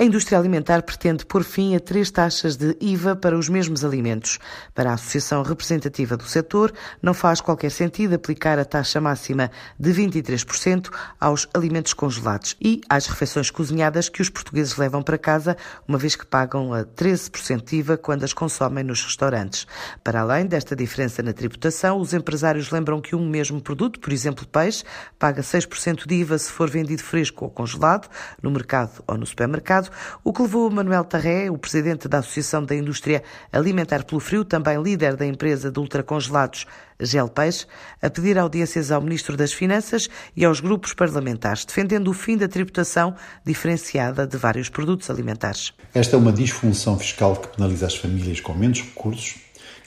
A indústria alimentar pretende pôr fim a três taxas de IVA para os mesmos alimentos. Para a Associação Representativa do Setor, não faz qualquer sentido aplicar a taxa máxima de 23% aos alimentos congelados e às refeições cozinhadas que os portugueses levam para casa, uma vez que pagam a 13% de IVA quando as consomem nos restaurantes. Para além desta diferença na tributação, os empresários lembram que um mesmo produto, por exemplo peixe, paga 6% de IVA se for vendido fresco ou congelado, no mercado ou no supermercado, o que levou Manuel Tarré, o presidente da Associação da Indústria Alimentar pelo Frio, também líder da empresa de ultracongelados Gel Peixe, a pedir audiências ao Ministro das Finanças e aos grupos parlamentares, defendendo o fim da tributação diferenciada de vários produtos alimentares. Esta é uma disfunção fiscal que penaliza as famílias com menos recursos,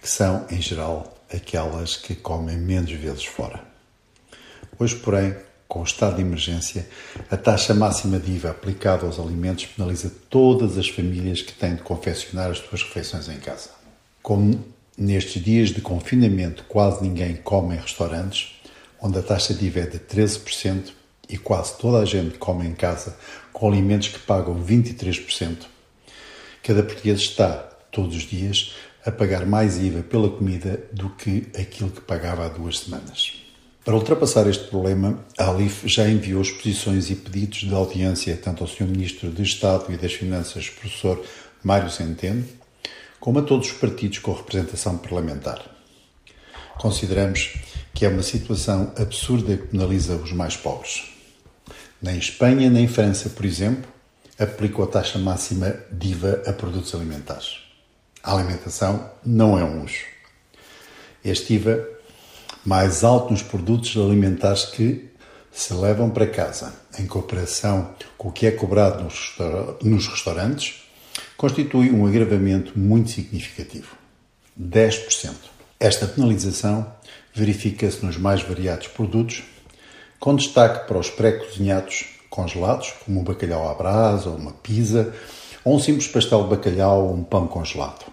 que são, em geral, aquelas que comem menos vezes fora. Hoje, porém, com o estado de emergência, a taxa máxima de IVA aplicada aos alimentos penaliza todas as famílias que têm de confeccionar as suas refeições em casa. Como nestes dias de confinamento quase ninguém come em restaurantes, onde a taxa de IVA é de 13% e quase toda a gente come em casa com alimentos que pagam 23%, cada português está, todos os dias, a pagar mais IVA pela comida do que aquilo que pagava há duas semanas. Para ultrapassar este problema, a Alif já enviou exposições e pedidos de audiência tanto ao Sr. Ministro de Estado e das Finanças, professor Mário Centeno, como a todos os partidos com representação parlamentar. Consideramos que é uma situação absurda que penaliza os mais pobres. Nem Espanha nem França, por exemplo, aplicam a taxa máxima de IVA a produtos alimentares. A alimentação não é um luxo. Este IVA mais alto nos produtos alimentares que se levam para casa, em cooperação com o que é cobrado nos restaurantes, constitui um agravamento muito significativo. 10%. Esta penalização verifica-se nos mais variados produtos, com destaque para os pré-cozinhados congelados, como um bacalhau à brasa ou uma pizza, ou um simples pastel de bacalhau ou um pão congelado.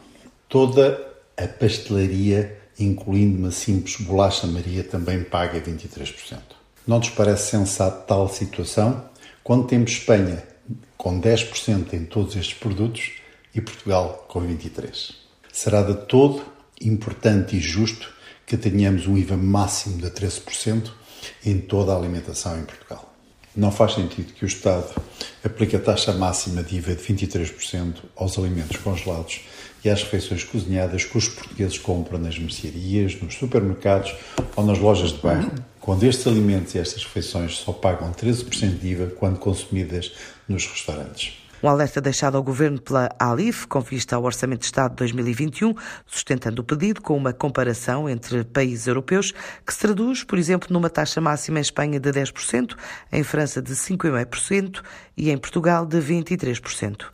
Toda a pastelaria incluindo uma simples bolacha Maria, também paga 23%. Não nos parece sensato tal situação quando temos Espanha com 10% em todos estes produtos e Portugal com 23%. Será de todo importante e justo que tenhamos um IVA máximo de 13% em toda a alimentação em Portugal. Não faz sentido que o Estado aplique a taxa máxima de IVA de 23% aos alimentos congelados e às refeições cozinhadas que os portugueses compram nas mercearias, nos supermercados ou nas lojas de bairro, quando estes alimentos e estas refeições só pagam 13% de IVA quando consumidas nos restaurantes. Um alerta deixado ao Governo pela ALIF, com vista ao Orçamento de Estado de 2021, sustentando o pedido com uma comparação entre países europeus, que se traduz, por exemplo, numa taxa máxima em Espanha de 10%, em França de 5,5% e em Portugal de 23%.